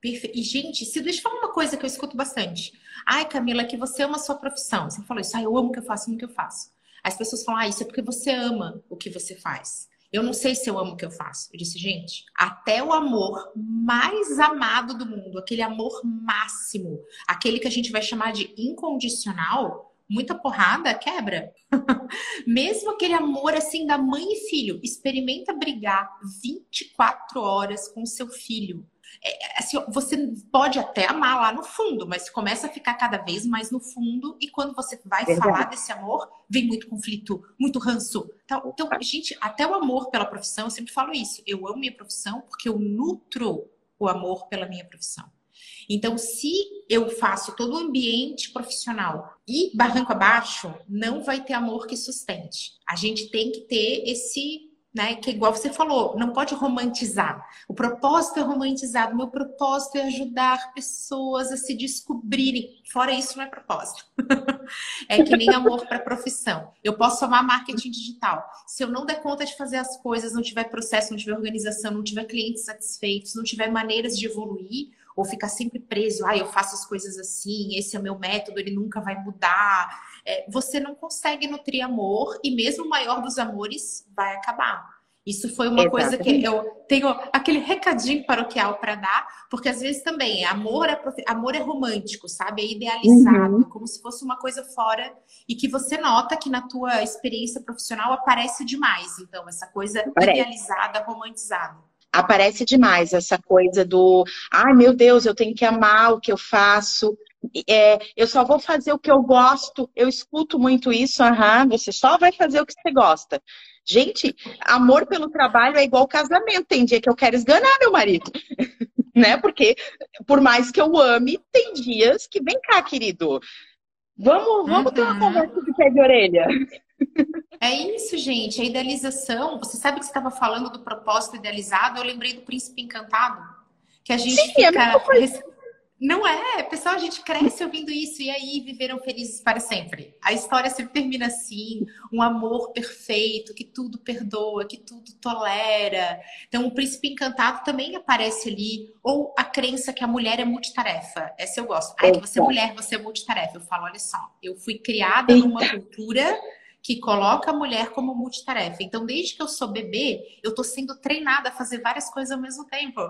Perfeito. E, gente, se deixa eu falar uma coisa que eu escuto bastante. Ai, Camila, que você ama a sua profissão. Você falou isso, ah, eu amo o que eu faço, amo o que eu faço. As pessoas falam, ah, isso é porque você ama o que você faz. Eu não sei se eu amo o que eu faço. Eu disse, gente, até o amor mais amado do mundo, aquele amor máximo, aquele que a gente vai chamar de incondicional, muita porrada quebra. Mesmo aquele amor assim da mãe e filho, experimenta brigar 24 horas com seu filho. É, assim, você pode até amar lá no fundo, mas começa a ficar cada vez mais no fundo, e quando você vai Verdade. falar desse amor, vem muito conflito, muito ranço. Então, então, gente, até o amor pela profissão, eu sempre falo isso. Eu amo minha profissão porque eu nutro o amor pela minha profissão. Então, se eu faço todo o ambiente profissional e barranco abaixo, não vai ter amor que sustente. A gente tem que ter esse né? Que igual você falou, não pode romantizar. O propósito é romantizado. Meu propósito é ajudar pessoas a se descobrirem. Fora isso, não é propósito. é que nem amor para profissão. Eu posso amar marketing digital. Se eu não der conta de fazer as coisas, não tiver processo, não tiver organização, não tiver clientes satisfeitos, não tiver maneiras de evoluir, ou ficar sempre preso, ah, eu faço as coisas assim, esse é o meu método, ele nunca vai mudar. É, você não consegue nutrir amor e mesmo o maior dos amores vai acabar. Isso foi uma Exatamente. coisa que eu tenho aquele recadinho paroquial para dar, porque às vezes também amor é, amor é romântico, sabe? É idealizado, uhum. como se fosse uma coisa fora e que você nota que na tua experiência profissional aparece demais. Então, essa coisa Parece. idealizada, romantizada aparece demais essa coisa do ai meu Deus, eu tenho que amar o que eu faço. É, eu só vou fazer o que eu gosto. Eu escuto muito isso, aham, você só vai fazer o que você gosta. Gente, amor pelo trabalho é igual casamento. Tem dia que eu quero esganar meu marido. né? Porque, por mais que eu ame, tem dias que, vem cá, querido, vamos, vamos uhum. ter uma uhum. conversa de pé de orelha. É isso, gente. A idealização. Você sabe que você estava falando do propósito idealizado? Eu lembrei do Príncipe Encantado. Que a gente Sim, é fica. É não é, pessoal, a gente cresce ouvindo isso e aí viveram felizes para sempre. A história sempre termina assim, um amor perfeito, que tudo perdoa, que tudo tolera. Então, o príncipe encantado também aparece ali, ou a crença que a mulher é multitarefa. Essa eu gosto. Ai, que você é mulher, você é multitarefa. Eu falo, olha só, eu fui criada numa cultura que coloca a mulher como multitarefa. Então, desde que eu sou bebê, eu tô sendo treinada a fazer várias coisas ao mesmo tempo.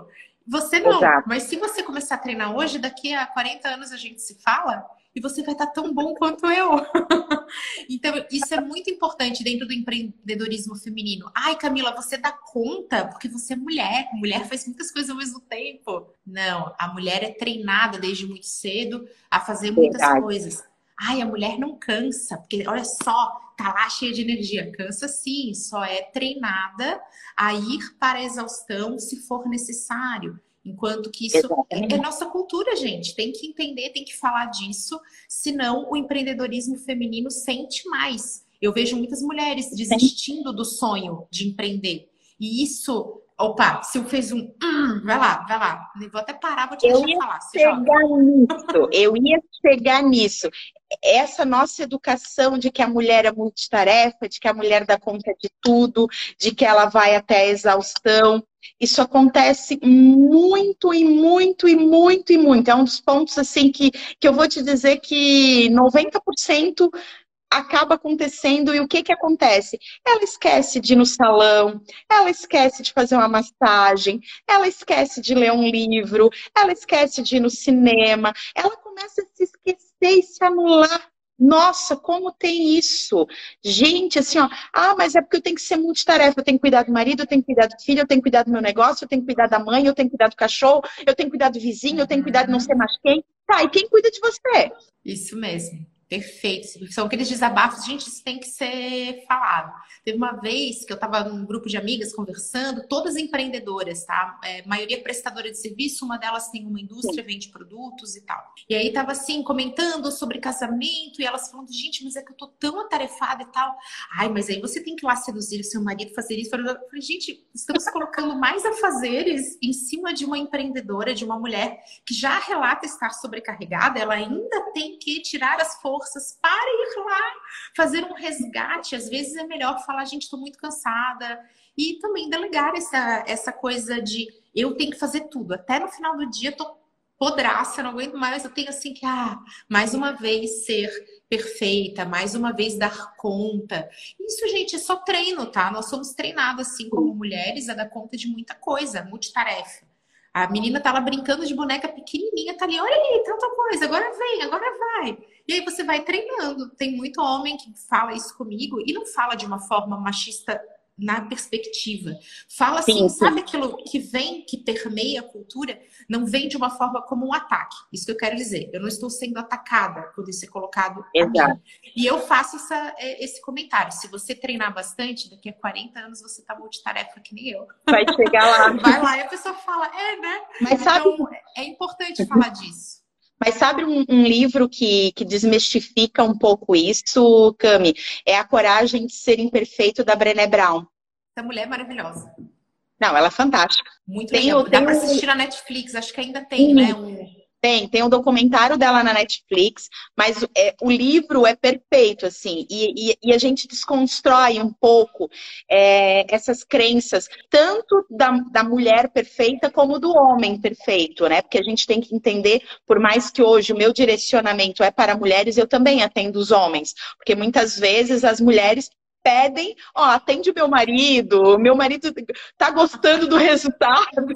Você não, Exato. mas se você começar a treinar hoje, daqui a 40 anos a gente se fala e você vai estar tão bom quanto eu. então, isso é muito importante dentro do empreendedorismo feminino. Ai, Camila, você dá conta porque você é mulher. Mulher faz muitas coisas ao mesmo tempo. Não, a mulher é treinada desde muito cedo a fazer muitas Verdade. coisas. ai, a mulher não cansa, porque olha só, tá lá cheia de energia. Cansa sim, só é treinada a ir para a exaustão se for necessário. Enquanto que isso é, é, nossa cultura, gente. Tem que entender, tem que falar disso, senão o empreendedorismo feminino sente mais. Eu vejo muitas mulheres desistindo do sonho de empreender. E isso Opa, se eu fez um. Hum, vai lá, vai lá. Vou até parar, vou te eu deixar falar. chegar nisso, eu ia chegar nisso. Essa nossa educação de que a mulher é multitarefa, de que a mulher dá conta de tudo, de que ela vai até a exaustão. Isso acontece muito e muito e muito e muito. É um dos pontos assim que, que eu vou te dizer que 90% acaba acontecendo e o que que acontece? Ela esquece de ir no salão, ela esquece de fazer uma massagem, ela esquece de ler um livro, ela esquece de ir no cinema, ela começa a se esquecer e se anular. Nossa, como tem isso? Gente, assim, ó, ah, mas é porque eu tenho que ser multitarefa, eu tenho que cuidar do marido, eu tenho que cuidar do filho, eu tenho que cuidar do meu negócio, eu tenho que cuidar da mãe, eu tenho que cuidar do cachorro, eu tenho que cuidar do vizinho, eu tenho que cuidar de não ser mais quem. Tá, e quem cuida de você? Isso mesmo. Perfeito. São aqueles desabafos, gente, isso tem que ser falado. Teve uma vez que eu estava num grupo de amigas conversando, todas empreendedoras, tá? É, maioria prestadora de serviço, uma delas tem uma indústria, vende produtos e tal. E aí tava assim, comentando sobre casamento, e elas falando, gente, mas é que eu tô tão atarefada e tal. Ai, mas aí você tem que ir lá seduzir o seu marido, fazer isso. Eu falei, gente, estamos colocando mais afazeres em cima de uma empreendedora, de uma mulher que já relata estar sobrecarregada, ela ainda tem que tirar as forças forças para ir lá fazer um resgate. Às vezes é melhor falar, gente, estou muito cansada. E também delegar essa, essa coisa de eu tenho que fazer tudo. Até no final do dia, tô podraça, não aguento mais. Eu tenho assim que, ah, mais uma vez ser perfeita, mais uma vez dar conta. Isso, gente, é só treino, tá? Nós somos treinadas, assim, como mulheres, a dar conta de muita coisa, multitarefa. A menina tá lá brincando de boneca pequenininha, tá ali, olha ali, tanta coisa, agora vem, agora vai. E aí você vai treinando. Tem muito homem que fala isso comigo e não fala de uma forma machista na perspectiva. Fala assim, sim, sim. sabe aquilo que vem, que permeia a cultura, não vem de uma forma como um ataque. Isso que eu quero dizer. Eu não estou sendo atacada por isso ser colocado Exato. E eu faço essa, é, esse comentário. Se você treinar bastante, daqui a 40 anos você tá multitarefa que nem eu. Vai chegar lá. Vai lá e a pessoa fala, é, né? Mas então, sabe... é importante falar disso. Mas sabe um, um, livro que, que desmistifica um pouco isso, Cami? É A Coragem de Ser Imperfeito, da Brené Brown. Essa mulher é maravilhosa. Não, ela é fantástica. Muito tem, legal. Dá para assistir na Netflix, acho que ainda tem, Sim. né? Um... Tem, tem um documentário dela na Netflix, mas é, o livro é perfeito, assim, e, e, e, a gente desconstrói um pouco é, essas crenças, tanto da, da mulher perfeita como do homem perfeito, né? Porque a gente tem que entender, por mais que hoje o meu direcionamento é para mulheres, eu também atendo os homens, porque muitas vezes as mulheres pedem, ó, atende o meu marido, meu marido tá gostando do resultado.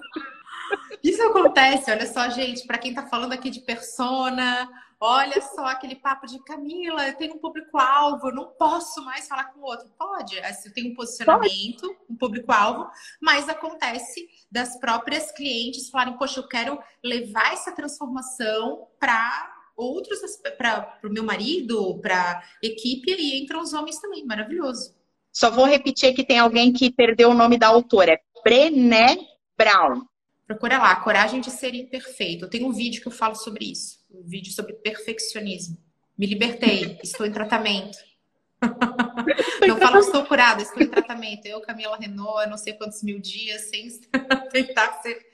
Isso acontece, olha só, gente, para quem tá falando aqui de persona, olha só aquele papo de Camila, eu tenho um público-alvo, eu não posso mais falar com o outro. Pode, assim, eu tenho um posicionamento, um público-alvo, mas acontece das próprias clientes falarem, poxa, eu quero levar essa transformação para outros para o meu marido, para equipe e entram os homens também, maravilhoso. Só vou repetir que tem alguém que perdeu o nome da autora, é Brené Brown. Procura lá, Coragem de Ser Imperfeito. Eu tenho um vídeo que eu falo sobre isso, um vídeo sobre perfeccionismo. Me libertei, estou em tratamento. Não falo estou curada, estou em tratamento. Eu, Camila Renault, não sei quantos mil dias, sem tentar ser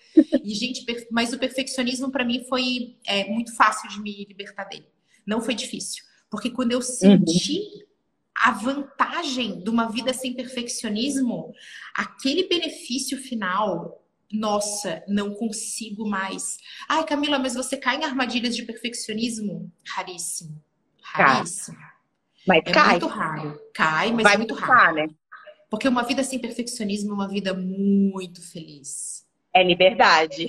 e, gente, mas o perfeccionismo para mim foi é, muito fácil de me libertar dele. Não foi difícil. Porque quando eu senti uhum. a vantagem de uma vida sem perfeccionismo, aquele benefício final, nossa, não consigo mais. Ai, Camila, mas você cai em armadilhas de perfeccionismo? Raríssimo. Raríssimo. Mas é cai. muito raro. Cai, mas Vai é muito raro. Né? Porque uma vida sem perfeccionismo é uma vida muito feliz. É liberdade.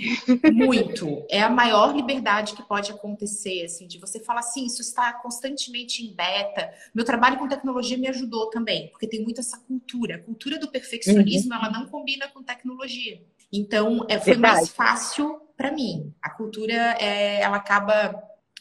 Muito. É a maior liberdade que pode acontecer, assim, de você falar assim, isso está constantemente em beta. Meu trabalho com tecnologia me ajudou também, porque tem muito essa cultura. A cultura do perfeccionismo, uhum. ela não combina com tecnologia. Então, é, foi Verdade. mais fácil para mim. A cultura, é, ela acaba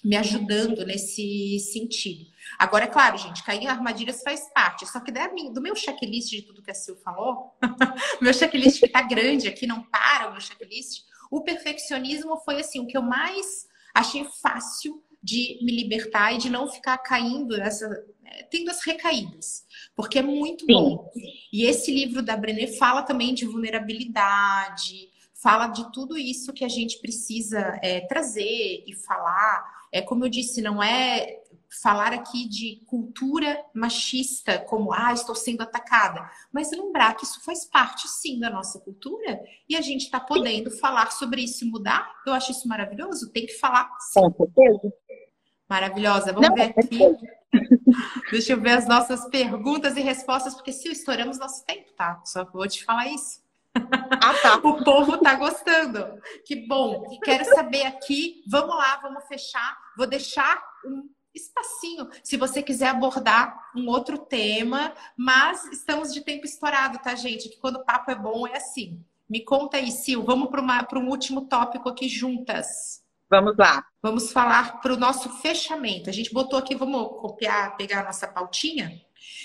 me ajudando nesse sentido. Agora, é claro, gente, cair em armadilhas faz parte. Só que do meu checklist de tudo que a Sil falou, meu checklist que tá grande aqui, não para o meu checklist, o perfeccionismo foi assim, o que eu mais achei fácil de me libertar e de não ficar caindo nessa, é, tendo as recaídas, porque é muito Sim. bom. E esse livro da Brené fala também de vulnerabilidade, fala de tudo isso que a gente precisa é, trazer e falar. É como eu disse, não é falar aqui de cultura machista, como ah, estou sendo atacada, mas lembrar que isso faz parte sim da nossa cultura e a gente está podendo falar sobre isso e mudar. Eu acho isso maravilhoso. Tem que falar. Sim. Com certeza. Maravilhosa. Vamos Não, ver aqui. Deixa eu ver as nossas perguntas e respostas, porque se estouramos nosso tempo, tá? Só vou te falar isso. Ah, tá. o povo tá gostando. Que bom. Quero saber aqui. Vamos lá, vamos fechar. Vou deixar um espacinho, se você quiser abordar um outro tema, mas estamos de tempo estourado, tá, gente? Que quando o papo é bom é assim. Me conta aí, Sil, vamos para um último tópico aqui juntas. Vamos lá. Vamos falar para o nosso fechamento. A gente botou aqui, vamos copiar, pegar a nossa pautinha,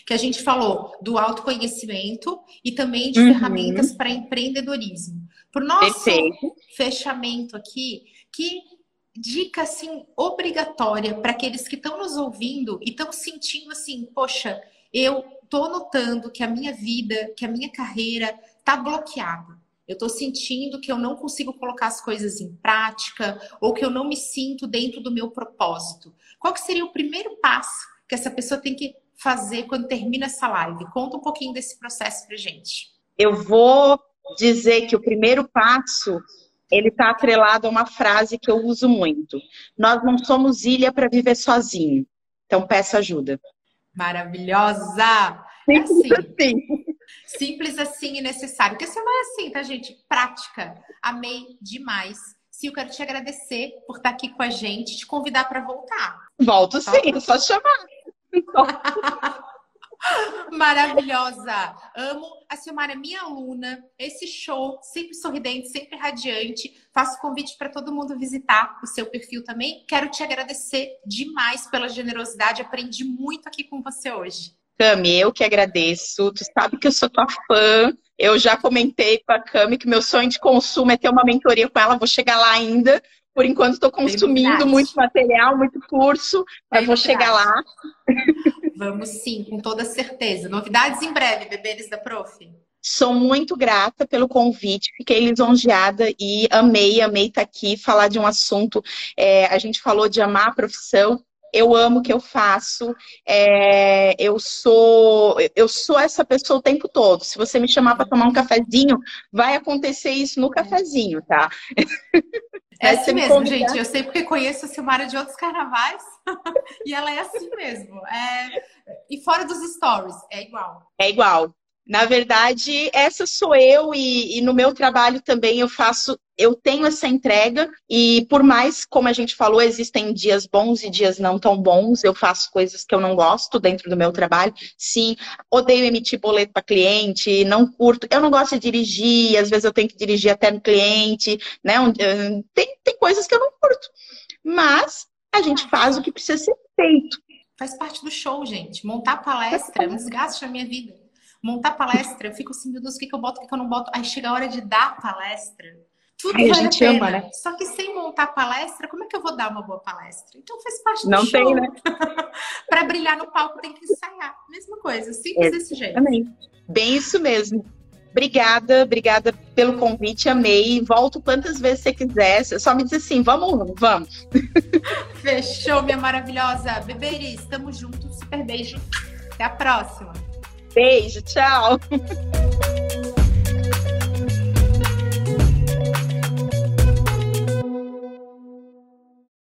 que a gente falou do autoconhecimento e também de uhum. ferramentas para empreendedorismo. Para o nosso Perfeito. fechamento aqui, que dica assim obrigatória para aqueles que estão nos ouvindo e estão sentindo assim, poxa, eu tô notando que a minha vida, que a minha carreira tá bloqueada. Eu tô sentindo que eu não consigo colocar as coisas em prática ou que eu não me sinto dentro do meu propósito. Qual que seria o primeiro passo que essa pessoa tem que fazer quando termina essa live? Conta um pouquinho desse processo pra gente. Eu vou dizer que o primeiro passo ele está atrelado a uma frase que eu uso muito. Nós não somos ilha para viver sozinho. Então peça ajuda. Maravilhosa! Simples assim. assim. Simples assim e necessário. Porque você vai assim, tá, gente? Prática. Amei demais. Sil, quero te agradecer por estar aqui com a gente, te convidar para voltar. Volto sim, só chamar. Maravilhosa! Amo. A Silmara é minha aluna. Esse show, sempre sorridente, sempre radiante. Faço convite para todo mundo visitar o seu perfil também. Quero te agradecer demais pela generosidade. Aprendi muito aqui com você hoje. Cami, eu que agradeço. Tu sabe que eu sou tua fã. Eu já comentei com a Cami que meu sonho de consumo é ter uma mentoria com ela. Vou chegar lá ainda. Por enquanto, estou consumindo muito material, muito curso, mas vou chegar lá. Vamos sim, com toda certeza. Novidades em breve, Beberes da Prof. Sou muito grata pelo convite, fiquei lisonjeada e amei, amei estar aqui, falar de um assunto. É, a gente falou de amar a profissão, eu amo o que eu faço, é, eu sou eu sou essa pessoa o tempo todo. Se você me chamar para tomar um cafezinho, vai acontecer isso no cafezinho, tá? É assim mesmo, convidar. gente. Eu sei porque conheço a Silmara de outros carnavais e ela é assim mesmo. É... E fora dos stories, é igual. É igual. Na verdade, essa sou eu e, e, no meu trabalho também eu faço, eu tenho essa entrega e por mais, como a gente falou, existem dias bons e dias não tão bons, eu faço coisas que eu não gosto dentro do meu trabalho. Sim, odeio emitir boleto para cliente, não curto, eu não gosto de dirigir, às vezes eu tenho que dirigir até no cliente, né? Eh, tem, tem coisas que eu não curto. Mas a gente faz o que precisa ser feito. Faz parte do show, gente. Montar palestra é um desgaste na minha vida montar palestra, eu fico assim, meu Deus, o que, que eu boto, o que, que eu não boto? Aí chega a hora de dar palestra. Tudo Ai, a gente a ama, né? Só que sem montar palestra, como é que eu vou dar uma boa palestra? Então faz parte do não show. Não tem, né? Para brilhar no palco tem que ensaiar. Mesma coisa, simples desse jeito. Também. Bem isso mesmo. Obrigada, obrigada pelo convite, amei. Volto quantas vezes você quiser. Só me diz assim, vamos, vamos. Fechou, minha maravilhosa. Beberis, estamos juntos. Super beijo. Até a próxima. Beijo, tchau.